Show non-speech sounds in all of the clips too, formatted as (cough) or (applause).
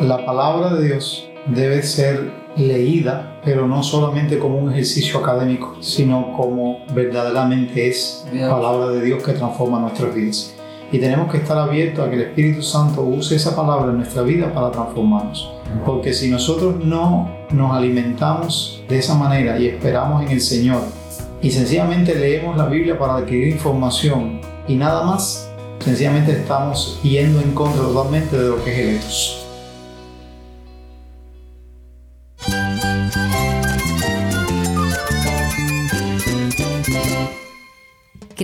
La palabra de Dios debe ser leída, pero no solamente como un ejercicio académico, sino como verdaderamente es palabra de Dios que transforma nuestras vidas. Y tenemos que estar abiertos a que el Espíritu Santo use esa palabra en nuestra vida para transformarnos. Porque si nosotros no nos alimentamos de esa manera y esperamos en el Señor y sencillamente leemos la Biblia para adquirir información y nada más, sencillamente estamos yendo en contra totalmente de lo que es el.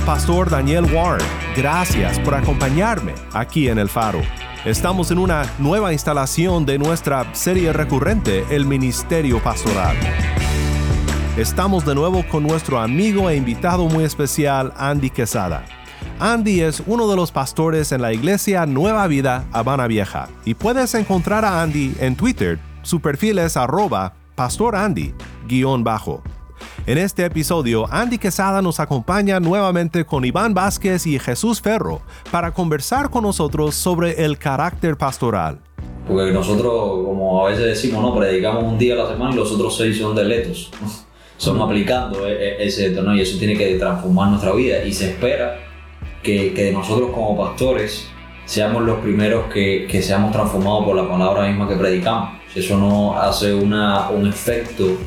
El pastor Daniel Warren. Gracias por acompañarme aquí en El Faro. Estamos en una nueva instalación de nuestra serie recurrente, El Ministerio Pastoral. Estamos de nuevo con nuestro amigo e invitado muy especial, Andy Quesada. Andy es uno de los pastores en la iglesia Nueva Vida Habana Vieja y puedes encontrar a Andy en Twitter. Su perfil es arroba pastorandy-bajo. En este episodio, Andy Quesada nos acompaña nuevamente con Iván Vázquez y Jesús Ferro para conversar con nosotros sobre el carácter pastoral. Porque nosotros, como a veces decimos, no, predicamos un día a la semana y los otros seis son deletos. (laughs) son aplicando e, e, ese ¿no? y eso tiene que transformar nuestra vida. Y se espera que, que nosotros como pastores seamos los primeros que, que, seamos transformados por la palabra misma que predicamos. Eso no hace una, un efecto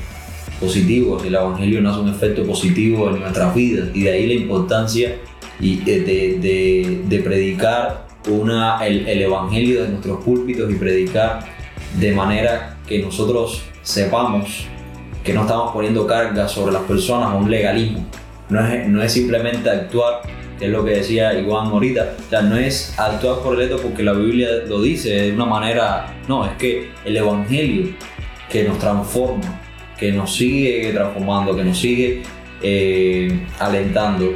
positivo, si el Evangelio no hace un efecto positivo en nuestras vidas y de ahí la importancia y de, de, de predicar una, el, el, Evangelio de nuestros púlpitos y predicar de manera que nosotros sepamos que no estamos poniendo carga sobre las personas a un legalismo. No es, no es simplemente actuar, es lo que decía Iván ahorita, o sea, no es actuar por el porque la Biblia lo dice de una manera, no, es que el Evangelio que nos transforma, que nos sigue transformando, que nos sigue eh, alentando,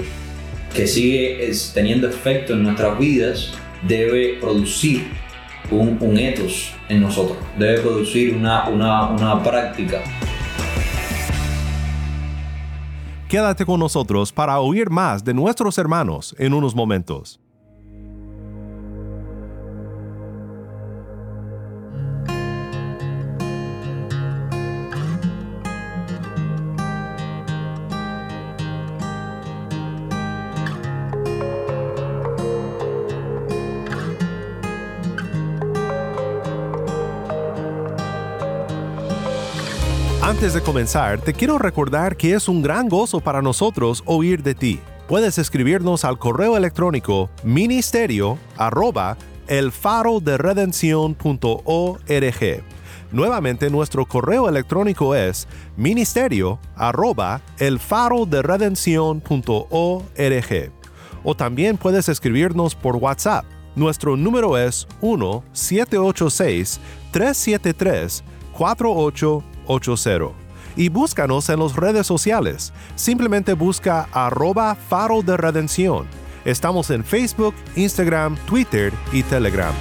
que sigue teniendo efecto en nuestras vidas, debe producir un, un etos en nosotros, debe producir una, una, una práctica. Quédate con nosotros para oír más de nuestros hermanos en unos momentos. Antes de comenzar, te quiero recordar que es un gran gozo para nosotros oír de ti. Puedes escribirnos al correo electrónico ministerio arroba elfaroderedención.org. Nuevamente nuestro correo electrónico es ministerio arroba elfaroderedención.org. O también puedes escribirnos por WhatsApp. Nuestro número es 1-786-373-48 80. Y búscanos en las redes sociales. Simplemente busca arroba faro de redención. Estamos en Facebook, Instagram, Twitter y Telegram.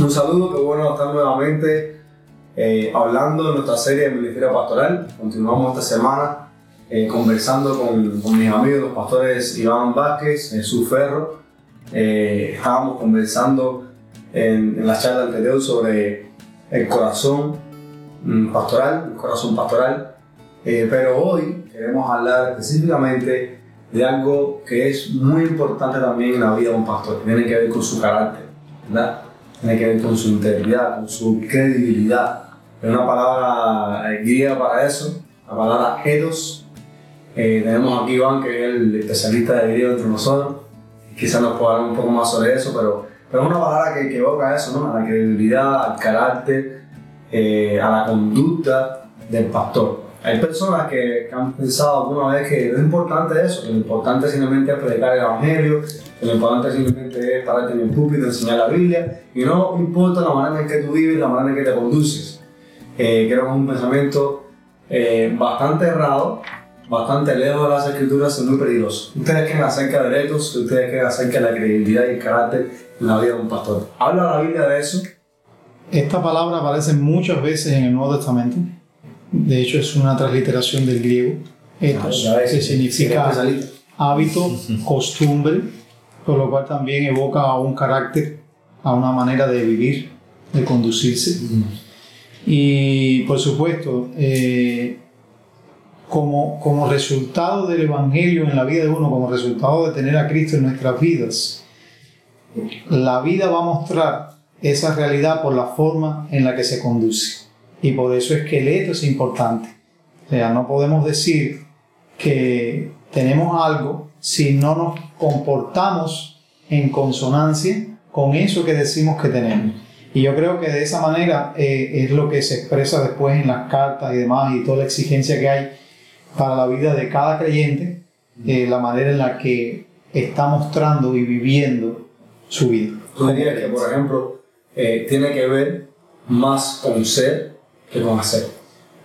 Un saludo, qué bueno estar nuevamente eh, hablando de nuestra serie de Ministerio Pastoral. Continuamos esta semana eh, conversando con, con, mis amigos, los pastores Iván Vázquez, Jesús Ferro. Eh, estábamos conversando en, en, la charla anterior sobre el corazón mm, pastoral, el corazón pastoral. pero hoy queremos hablar específicamente de algo que es muy importante también en la vida de un pastor, tiene que ver con su carácter, ¿verdad? Tiene que ver con su integridad, con su credibilidad Hay una palabra eh, griega para eso, la palabra etos. Eh, tenemos aquí Iván, que es el especialista de griego entre nosotros. Quizás nos pueda hablar un poco más sobre eso, pero, pero es una palabra que, que evoca eso, ¿no? A la credibilidad, al carácter, eh, a la conducta del pastor. Hay personas que, que han pensado alguna vez que es importante eso, que lo importante simplemente es predicar el evangelio, que lo importante simplemente es pararte en el púlpito, enseñar la Biblia, y no importa la manera en que tú vives, la manera en que te conduces. Eh, creo que es un pensamiento eh, bastante errado, bastante lejos de las escrituras y muy peligroso. Ustedes creen acerca de retos, ustedes creen acerca de la credibilidad y el carácter en la vida de un pastor. ¿Habla la Biblia de eso? Esta palabra aparece muchas veces en el Nuevo Testamento. De hecho, es una transliteración del griego, ethos, Ah, que significa hábito, (laughs) costumbre, por lo cual también evoca a un carácter, a una manera de vivir, de conducirse. Y por supuesto, eh, como, como resultado del Evangelio en la vida de uno, como resultado de tener a Cristo en nuestras vidas, la vida va a mostrar esa realidad por la forma en la que se conduce. Y por eso es que el eto es importante. O sea, no podemos decir que tenemos algo si no nos comportamos en consonancia con eso que decimos que tenemos. Y yo creo que de esa manera eh, es lo que se expresa después en las cartas y demás y toda la exigencia que hay para la vida de cada creyente, eh, la manera en la que está mostrando y viviendo su vida. Tú dirías que, por ejemplo, eh, tiene que ver más con ser que con hacer.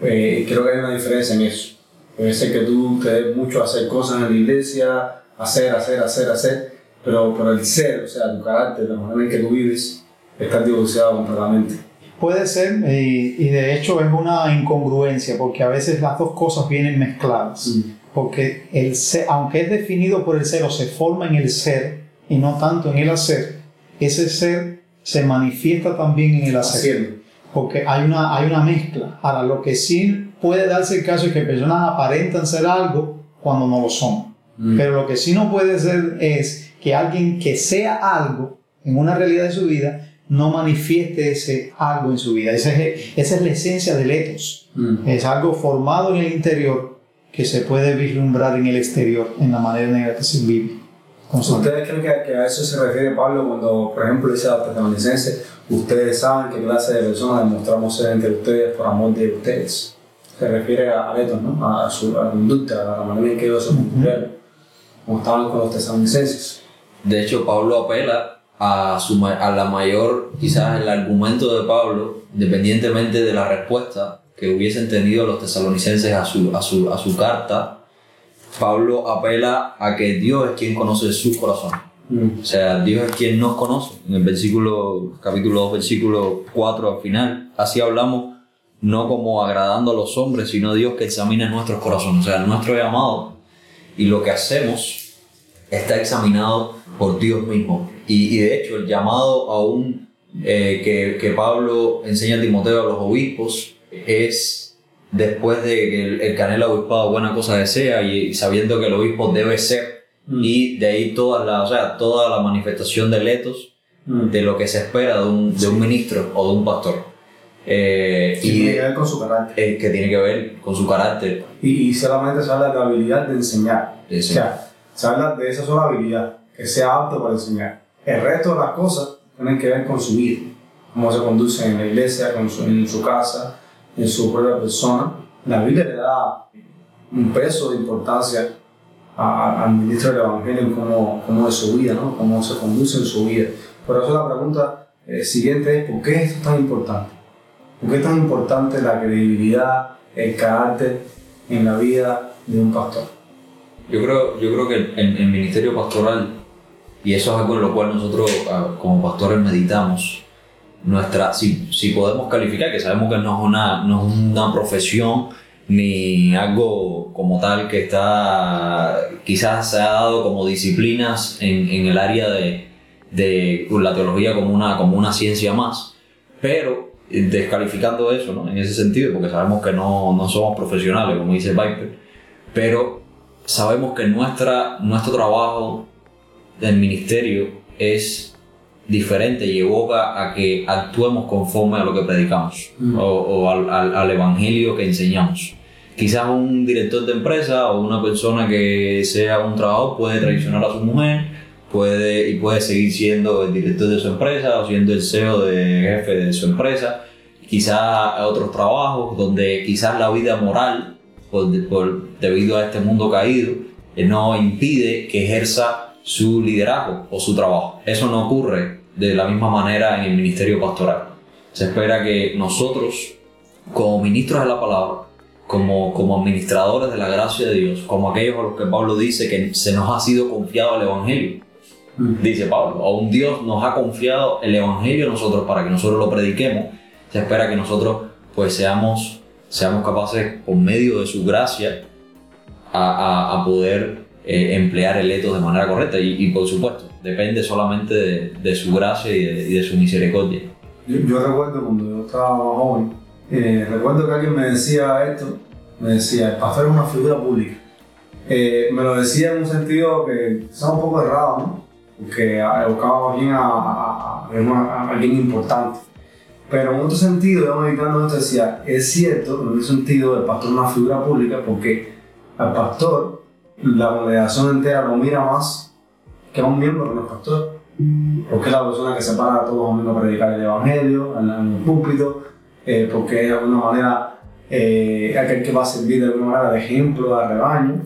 Eh, creo que hay una diferencia en eso. Puede ser que tú te des mucho a hacer cosas en la iglesia, hacer, hacer, hacer, hacer, pero, pero el ser, o sea, tu carácter, la manera en que tú vives, está divorciado completamente. Puede ser, eh, y de hecho es una incongruencia, porque a veces las dos cosas vienen mezcladas. Porque el ser, aunque es definido por el ser o se forma en el ser y no tanto en el hacer, ese ser se manifiesta también en el hacer. Haciendo. Porque hay una, hay una mezcla. Ahora, lo que sí puede darse el caso es que personas aparentan ser algo cuando no lo son. Pero lo que sí no puede ser es que alguien que sea algo en una realidad de su vida no manifieste ese algo en su vida. Esa es, esa es la esencia del etos. Es algo formado en el interior que se puede vislumbrar en el exterior, en la manera en la que se vive. ¿Ustedes creen que, que a eso se refiere Pablo cuando, por ejemplo, dice a los tesalonicenses, ustedes saben qué clase de personas demostramos ser entre ustedes por amor de ustedes? Se refiere a, a ¿no? A su a la conducta, a la manera en que ellos se condujeron, como estaban con los tesalonicenses. De hecho, Pablo apela a, su, a la mayor, quizás el argumento de Pablo, independientemente de la respuesta que hubiesen tenido los tesalonicenses a su, a su, a su carta, Pablo apela a que Dios es quien conoce sus corazones. O sea, Dios es quien nos conoce. En el versículo, capítulo 2, versículo 4 al final, así hablamos no como agradando a los hombres, sino Dios que examina nuestros corazones. O sea, nuestro llamado y lo que hacemos está examinado por Dios mismo. Y, y de hecho, el llamado aún eh, que, que Pablo enseña a Timoteo a los obispos es después de que el, el canela obispado buena cosa desea y, y sabiendo que el obispo debe ser y de ahí toda la, o sea, toda la manifestación de letos de lo que se espera de un, de un ministro o de un pastor. Eh, Y tiene que ver con su carácter. eh, que tiene que ver con su carácter. Y, y solamente se habla de la habilidad de enseñar. Sí, sí. O sea, se habla de esa sola habilidad, que sea apto para enseñar. El resto de las cosas tienen que ver con su vida, cómo se conduce en la iglesia, con su- en su casa, en su propia persona. La Biblia le da un peso de importancia a- al ministro del Evangelio cómo, cómo es su vida, ¿no? cómo se conduce en su vida. Por eso la pregunta eh, siguiente es, ¿por qué es tan importante? ¿Por qué es tan importante la credibilidad, el carácter en la vida de un pastor? Yo creo, yo creo que el, el- el ministerio pastoral, y eso es algo en lo cual nosotros ah, como pastores meditamos, nuestra, si, si podemos calificar, que sabemos que no es, una, no es una profesión ni algo como tal que está, quizás se ha dado como disciplinas en, en el área de, de la teología como una, como una ciencia más, pero eh, descalificando eso, ¿no? En ese sentido, porque sabemos que no, no somos profesionales, como dice Piper, pero sabemos que nuestra, nuestro trabajo del ministerio es diferente y evoca a que actuemos conforme a lo que predicamos Mm. o, o al, al- al evangelio que enseñamos. Quizás un director de empresa o una persona que sea un trabajador puede traicionar a su mujer puede, y puede seguir siendo el director de su empresa o siendo el CEO de jefe de su empresa. Quizás otros trabajos donde quizás la vida moral, por, por- debido a este mundo caído, eh, no impide que ejerza su liderazgo o su trabajo. Eso no ocurre de la misma manera en el ministerio pastoral. Se espera que nosotros, como ministros de la palabra, como, como administradores de la gracia de Dios, como aquellos a los que Pablo dice que se nos ha sido confiado el Evangelio, dice Pablo, a un Dios nos ha confiado el Evangelio a nosotros para que nosotros lo prediquemos, se espera que nosotros pues seamos, seamos capaces, por medio de su gracia, a, a- a poder eh, emplear el etos de manera correcta. Y, y, por supuesto, depende solamente de, de su gracia y de, y de su misericordia. Yo, yo recuerdo cuando yo estaba joven, eh, recuerdo que alguien me decía esto, me decía, el pastor es una figura pública. Eh, me lo decía en un sentido que quizás un poco errado, ¿no? Porque más bien a, a- a- a a alguien importante. Pero en otro sentido, yo meditando esto decía, es cierto, en ese sentido, el pastor es una figura pública porque al pastor la congregación entera lo mira más que a un miembro que no es pastor porque es la persona que se para todos los domingos a predicar el evangelio en, el púlpito, eh, porque es de alguna manera eh, aquel que va a servir de alguna manera de ejemplo al rebaño.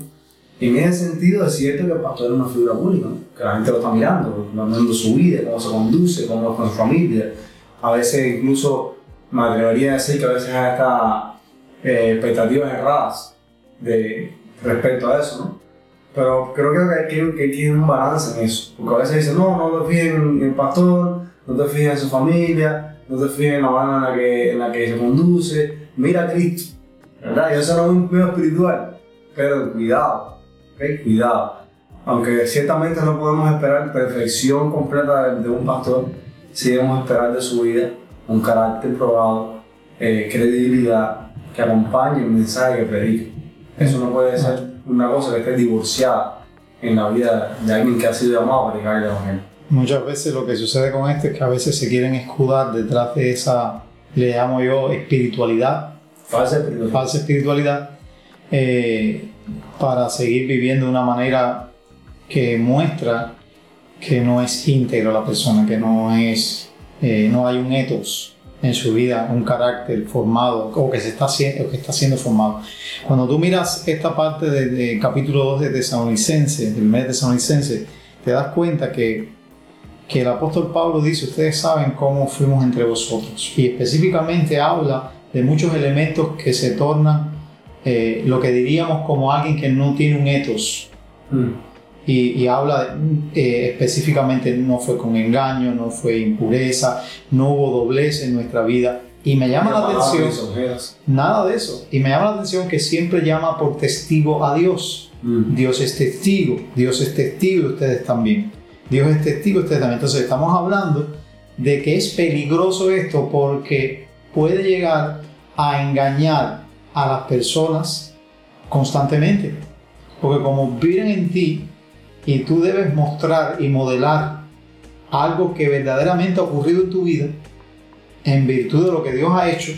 Y en ese sentido es cierto que el pastor es una figura pública, ¿no? que la gente lo está mirando, viendo su vida, cómo se conduce, cómo es con su familia. A veces incluso me atrevería a decir que a veces hay hasta eh, expectativas erradas de, respecto a eso, ¿no? Pero creo que hay que, que un balance en eso. Porque a veces dicen, no, no te fijes en el pastor, no te fijes en su familia, no te fijes en la manera en la que, en la que se conduce. Mira a Cristo, ¿verdad? Y eso no un pedo espiritual. Pero cuidado, ¿ok? Cuidado. Aunque ciertamente no podemos esperar perfección completa de, de un pastor, sí debemos esperar de su vida un carácter probado, eh, credibilidad, que acompañe el mensaje que predica. Eso no puede ser una cosa que esté divorciada en la vida de alguien que ha sido llamado a predicar el Evangelio. Muchas veces lo que sucede con esto es que a veces se quieren escudar detrás de esa, le llamo yo, espiritualidad, Falsa espiritualidad. falsa espiritualidad, eh, para seguir viviendo de una manera que muestra que no es íntegra la persona, que no es, eh, no hay un ethos en su vida, un carácter formado o que, se está, o que está siendo formado. Cuando tú miras esta parte del de capítulo 2 de Tesalonicenses, del mes de Tesalonicenses, te das cuenta que, que el apóstol Pablo dice, ustedes saben cómo fuimos entre vosotros. Y específicamente habla de muchos elementos que se tornan eh, lo que diríamos como alguien que no tiene un ethos. Y, y habla de, eh, específicamente, no fue con engaño, no fue impureza, no hubo doblez en nuestra vida. Y me llama la atención, nada de eso. Y me llama la atención que siempre llama por testigo a Dios. Dios es testigo, Dios es testigo de ustedes también. Dios es testigo de ustedes también. Entonces estamos hablando de que es peligroso esto porque puede llegar a engañar a las personas constantemente. Porque como viven en ti y tú debes mostrar y modelar algo que verdaderamente ha ocurrido en tu vida en virtud de lo que Dios ha hecho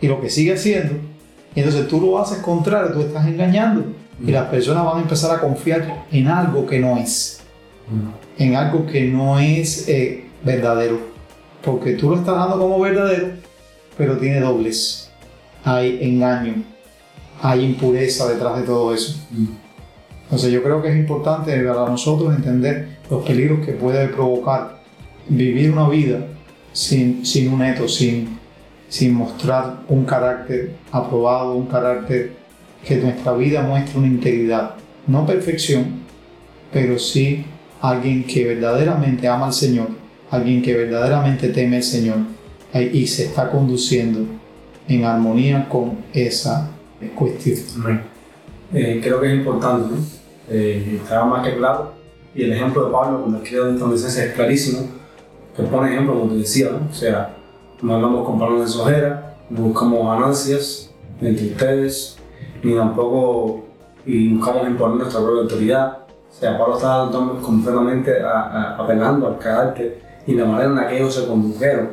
y lo que sigue haciendo, y entonces tú lo haces contrario, tú estás engañando y las personas van a empezar a confiar en algo que no es, en algo que no es eh, verdadero, porque tú lo estás dando como verdadero, pero tiene dobles, hay engaño, hay impureza detrás de todo eso. Entonces yo creo que es importante para nosotros entender los peligros que puede provocar vivir una vida sin, sin un eto, sin, sin mostrar un carácter aprobado, un carácter que nuestra vida muestre una integridad, no perfección, pero sí alguien que verdaderamente ama al Señor, alguien que verdaderamente teme al Señor eh, y se está conduciendo en armonía con esa cuestión. Eh, creo que es importante, ¿no? Eh, está más que claro. Y el ejemplo de Pablo cuando esta licencia es clarísimo, que pone ejemplo, como te decía, ¿no? O sea, no hablamos con palabras de sojera, no buscamos ganancias entre ustedes, ni tampoco y buscamos imponer nuestra propia autoridad. O sea, Pablo está completamente apelando al carácter y la manera en la que ellos se condujeron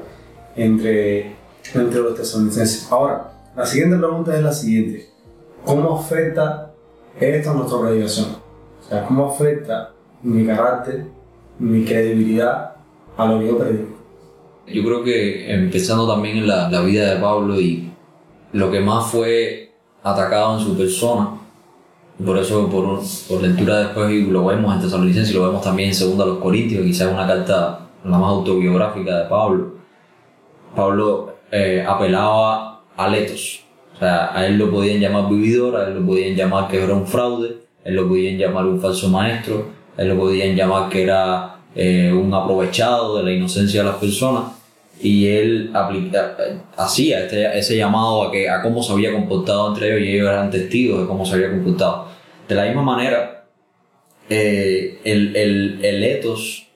entre, entre los tesalonicenses. Ahora, la siguiente pregunta es la siguiente. ¿Cómo afecta esto a nuestra predicación? O sea, ¿cómo afecta mi carácter, mi credibilidad a lo que yo predico? Yo creo que empezando también en la, la vida de Pablo y lo que más fue atacado en su persona, por eso por, por lectura después y lo vemos en Tesalonicenses y lo vemos también en Segunda a los Corintios, quizás una carta la más autobiográfica de Pablo. Pablo eh, apelaba a Letos, o sea, a él lo podían llamar vividor, a él lo podían llamar que era un fraude, él lo podían llamar un falso maestro, él lo podían llamar que era eh, un aprovechado de la inocencia de las personas y él aplica, hacía este, ese llamado a, que, a cómo se había comportado entre ellos y ellos eran testigos de cómo se había comportado. De la misma manera, eh, el, el, el etos,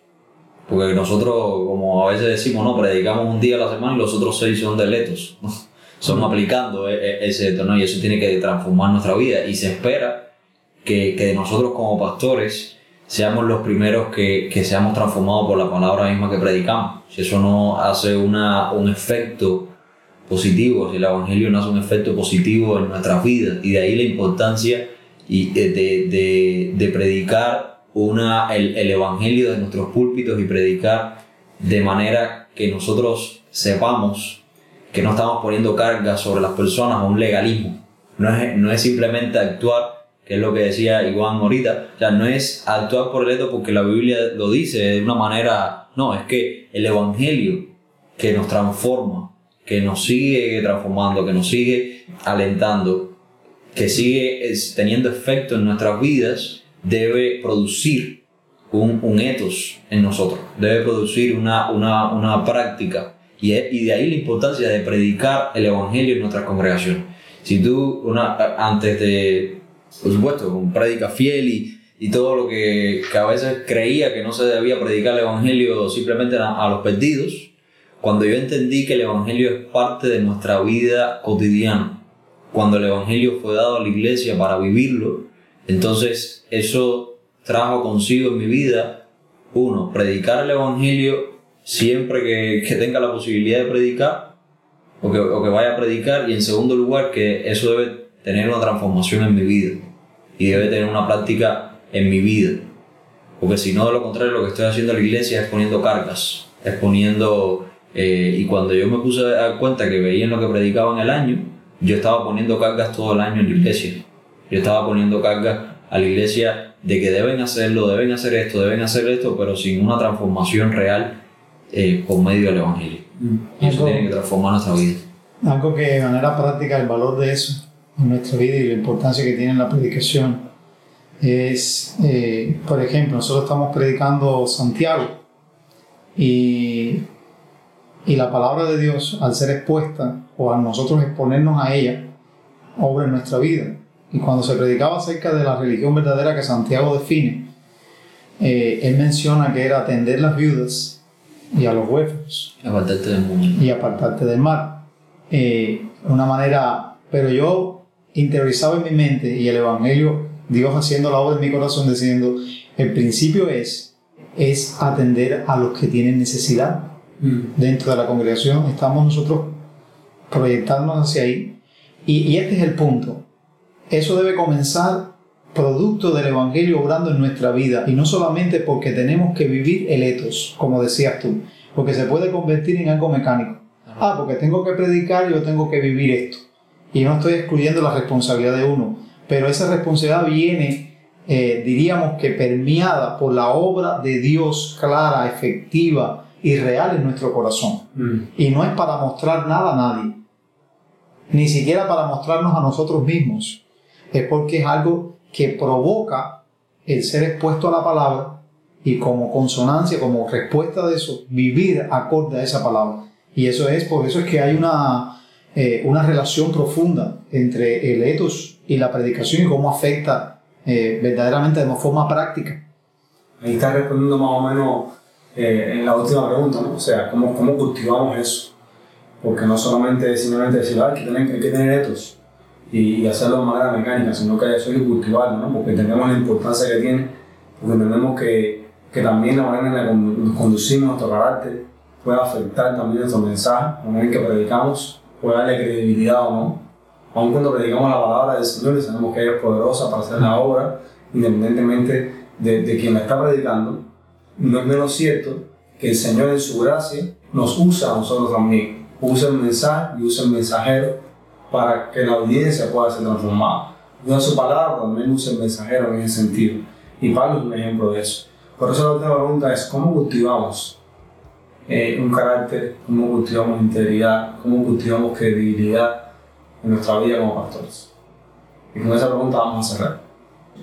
porque nosotros, como a veces decimos, no, predicamos un día a la semana y los otros seis son de etos, (laughs) son aplicando e, e, ese etos, ¿no? y eso tiene que transformar nuestra vida y se espera que, que nosotros como pastores seamos los primeros que, que, seamos transformados por la palabra misma que predicamos. Si eso no hace una, un efecto positivo, si el Evangelio no hace un efecto positivo en nuestras vidas, y de ahí la importancia y de, de, de predicar una, el, el Evangelio de nuestros púlpitos y predicar de manera que nosotros sepamos que no estamos poniendo cargas sobre las personas o un legalismo. No es, no es simplemente actuar que es lo que decía Iván ahorita. O sea, no es actuar por el eto porque la Biblia lo dice de una manera. No, es que el Evangelio que nos transforma, que nos sigue transformando, que nos sigue alentando, que sigue teniendo efecto en nuestras vidas, debe producir un, un etos en nosotros, debe producir una, una, una práctica. Y, y de ahí la importancia de predicar el Evangelio en nuestra congregación. Si tú, una, antes de, por supuesto, con prédica fiel y, y todo lo que, que, a veces creía que no se debía predicar el Evangelio simplemente a, a, los perdidos, cuando yo entendí que el Evangelio es parte de nuestra vida cotidiana, cuando el Evangelio fue dado a la iglesia para vivirlo, entonces eso trajo consigo en mi vida, uno, predicar el Evangelio siempre que, que tenga la posibilidad de predicar, o que, o que vaya a predicar, y en segundo lugar, que eso debe tener una transformación en mi vida y debe tener una práctica en mi vida. Porque si no, de lo contrario, lo que estoy haciendo en la iglesia es poniendo cargas, es poniendo... Eh, y cuando yo me puse a dar cuenta que veía en lo que predicaba en el año, yo estaba poniendo cargas todo el año en la iglesia. Yo estaba poniendo cargas a la iglesia de que deben hacerlo, deben hacer esto, deben hacer esto, pero sin una transformación real eh, por medio del Evangelio. Y eso tiene que transformar nuestra vida. Algo que de manera práctica el valor de eso en nuestra vida y la importancia que tiene la predicación es, eh, por ejemplo, nosotros estamos predicando Santiago y, y la palabra de Dios, al ser expuesta o a nosotros exponernos a ella, obra en nuestra vida. Y cuando se predicaba acerca de la religión verdadera que Santiago define, eh, él menciona que era atender las viudas y a los huérfanos. Apartarte del mundo. Y apartarte del mar. Eh, una manera, pero yo interiorizaba en mi mente y el Evangelio, Dios haciendo la obra en mi corazón, diciendo, el principio es, es atender a los que tienen necesidad. Mm. Dentro de la congregación estamos nosotros proyectándonos hacia ahí. Y, y este es el punto. Eso debe comenzar producto del Evangelio obrando en nuestra vida y no solamente porque tenemos que vivir el etos, como decías tú, porque se puede convertir en algo mecánico. Ah, porque tengo que predicar, yo tengo que vivir esto. Y no estoy excluyendo la responsabilidad de uno, pero esa responsabilidad viene, eh, diríamos que permeada por la obra de Dios clara, efectiva y real en nuestro corazón. Mm. Y no es para mostrar nada a nadie, ni siquiera para mostrarnos a nosotros mismos. Es porque es algo que provoca el ser expuesto a la palabra y como consonancia, como respuesta de eso, vivir acorde a esa palabra. Y eso es, por eso es que hay una, eh, una relación profunda entre el etos y la predicación y cómo afecta eh, verdaderamente de forma práctica. Ahí está respondiendo más o menos eh, en la última pregunta, ¿no? O sea, ¿cómo, cómo cultivamos eso? Porque no solamente simplemente decir, ah, hay, que tener, hay que tener etos y, y, hacerlo de manera mecánica, sino que eso hay que cultivarlo, ¿no? Porque entendemos la importancia que tiene, porque entendemos que que también la manera en la que nos conducimos, nuestro carácter, puede afectar también nuestro mensaje, la manera en que predicamos, puede darle credibilidad o no. Aun cuando predicamos la palabra del Señor y sabemos que ella es poderosa para hacer la obra, independientemente de, de quien la está predicando, no es menos cierto que el Señor en su gracia nos usa a nosotros también. Usa el mensaje y usa el mensajero para que la audiencia pueda ser transformada. Usa su palabra, también usa el mensajero en ese sentido. Y Pablo es un ejemplo de eso. Por eso la última pregunta es, ¿cómo cultivamos eh, un carácter? ¿Cómo cultivamos integridad? ¿Cómo cultivamos credibilidad en nuestra vida como pastores? Y con esa pregunta vamos a cerrar.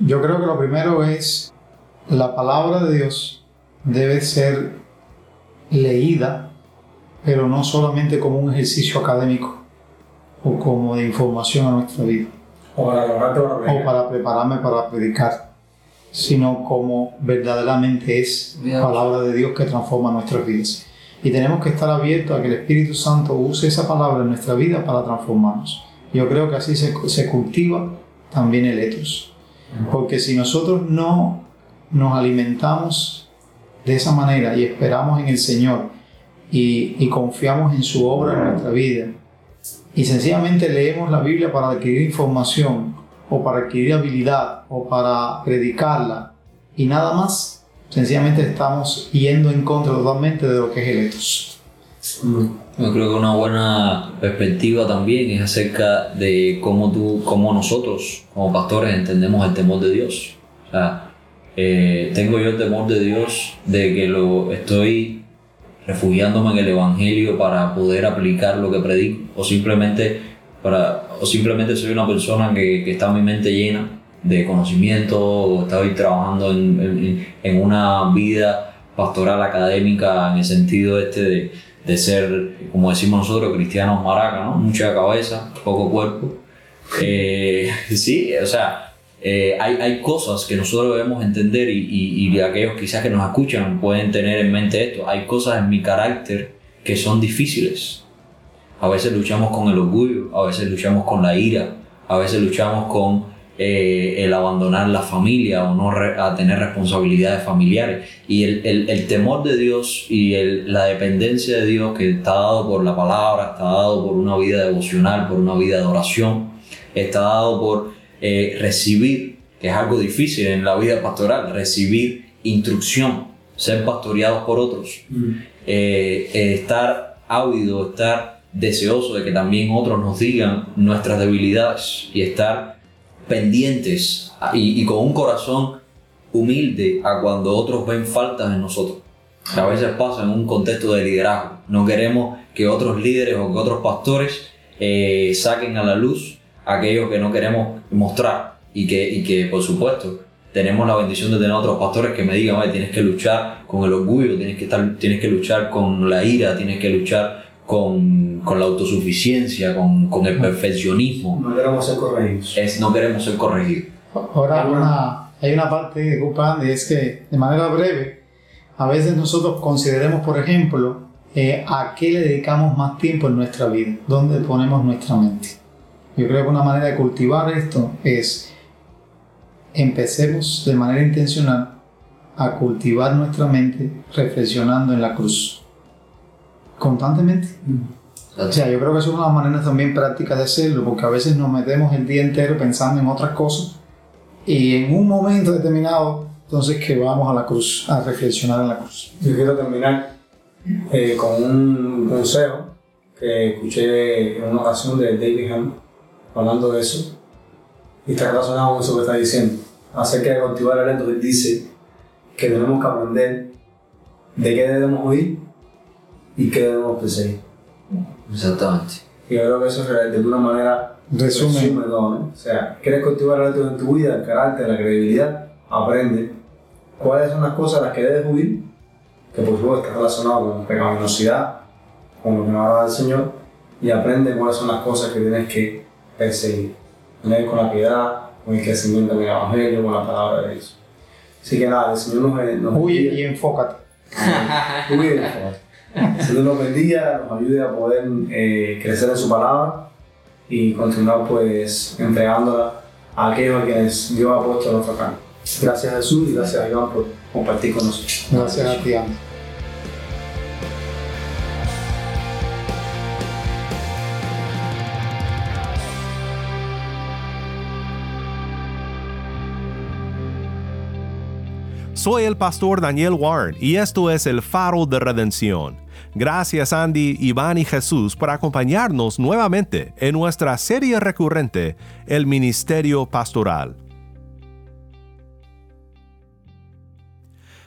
Yo creo que lo primero es la palabra de Dios debe ser leída, pero no solamente como un ejercicio académico o como de información a nuestra vida. O para, o para prepararme para predicar, sino como verdaderamente es palabra de Dios que transforma nuestras vidas. Y tenemos que estar abiertos a que el Espíritu Santo use esa palabra en nuestra vida para transformarnos. Yo creo que así se, se cultiva también el etos. Porque si nosotros no nos alimentamos de esa manera y esperamos en el Señor y, y confiamos en su obra en nuestra vida y sencillamente leemos la Biblia para adquirir información o para adquirir habilidad o para predicarla y nada más, sencillamente estamos yendo en contra totalmente de lo que es el etos. Yo creo que una buena perspectiva también es acerca de cómo tú, cómo nosotros como pastores entendemos el temor de Dios. O sea, eh, tengo yo el temor de Dios de que lo estoy refugiándome en el Evangelio para poder aplicar lo que predico o simplemente, para, o simplemente soy una persona que, que está mi mente llena de conocimiento estoy trabajando en, en, en, una vida pastoral académica en el sentido este de, de ser, como decimos nosotros, cristianos maracas, ¿no? Mucha cabeza, poco cuerpo. Eh, (laughs) sí, o sea, eh, hay, hay, cosas que nosotros debemos entender y, y, y, aquellos quizás que nos escuchan pueden tener en mente esto. Hay cosas en mi carácter que son difíciles. A veces luchamos con el orgullo, a veces luchamos con la ira, a veces luchamos con eh, el abandonar la familia o no a tener responsabilidades familiares. Y el, el, el temor de Dios y el, la dependencia de Dios que está dado por la palabra, está dado por una vida devocional, por una vida de oración, está dado por eh, recibir, que es algo difícil en la vida pastoral, recibir instrucción, ser pastoreados por otros, mm. eh, eh, estar ávido, estar deseoso de que también otros nos digan nuestras debilidades y estar pendientes y, y con un corazón humilde a cuando otros ven faltas en nosotros. A veces pasa en un contexto de liderazgo. No queremos que otros líderes o que otros pastores saquen a la luz aquello que no queremos mostrar y que, y que por supuesto tenemos la bendición de tener otros pastores que me digan, tienes que luchar con el orgullo, tienes que, estar, tienes que luchar con la ira, tienes que luchar con, con la autosuficiencia, con, con, el perfeccionismo. No queremos ser corregidos. Es, no queremos ser corregidos. Ahora hay una, hay una parte, disculpa y es que de manera breve, a veces nosotros consideremos, por ejemplo, eh, a qué le dedicamos más tiempo en nuestra vida, dónde ponemos nuestra mente. Yo creo que una manera de cultivar esto es empecemos de manera intencional a cultivar nuestra mente reflexionando en la cruz. Constantemente. O sea, yo creo que es una de las maneras también prácticas de hacerlo, porque a veces nos metemos el día entero pensando en otras cosas y en un momento determinado, entonces que vamos a la cruz, a reflexionar en la cruz. Yo quiero terminar eh, con un consejo que escuché en una ocasión de David Hume hablando de eso, y está relacionado con eso que está diciendo, acerca de cultivar el él dice que tenemos que aprender de qué debemos oír y qué debemos perseguir. Exactamente. Y yo creo que eso es de una manera resume, todo. ¿no? O sea, ¿quieres cultivar el en tu vida, el carácter, la credibilidad? Aprende cuáles son las cosas a las que debes huir, que por supuesto está relacionado con pecaminosidad, con lo que nos habla el Señor, y aprende cuáles son las cosas que tienes que perseguir. Tener con la piedad, con el crecimiento en el Evangelio, con la palabra de Dios. Así que nada, el Señor nos, nos Huye y enfócate. Huye y enfócate. Señor nos bendiga, nos ayude a poder eh, crecer en su palabra y continuar pues entregándola a aquellos a quienes Dios ha puesto en nuestra carne. Gracias Jesús y gracias a Iván por compartir con nosotros. Gracias a ti, Andy. Soy el pastor Daniel Warren y esto es el faro de redención. Gracias Andy, Iván y Jesús por acompañarnos nuevamente en nuestra serie recurrente, El Ministerio Pastoral.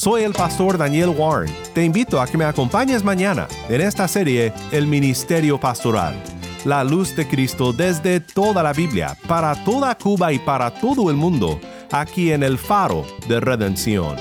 Soy el pastor Daniel Warren. Te invito a que me acompañes mañana en esta serie El Ministerio Pastoral. La luz de Cristo desde toda la Biblia, para toda Cuba y para todo el mundo, aquí en el faro de redención.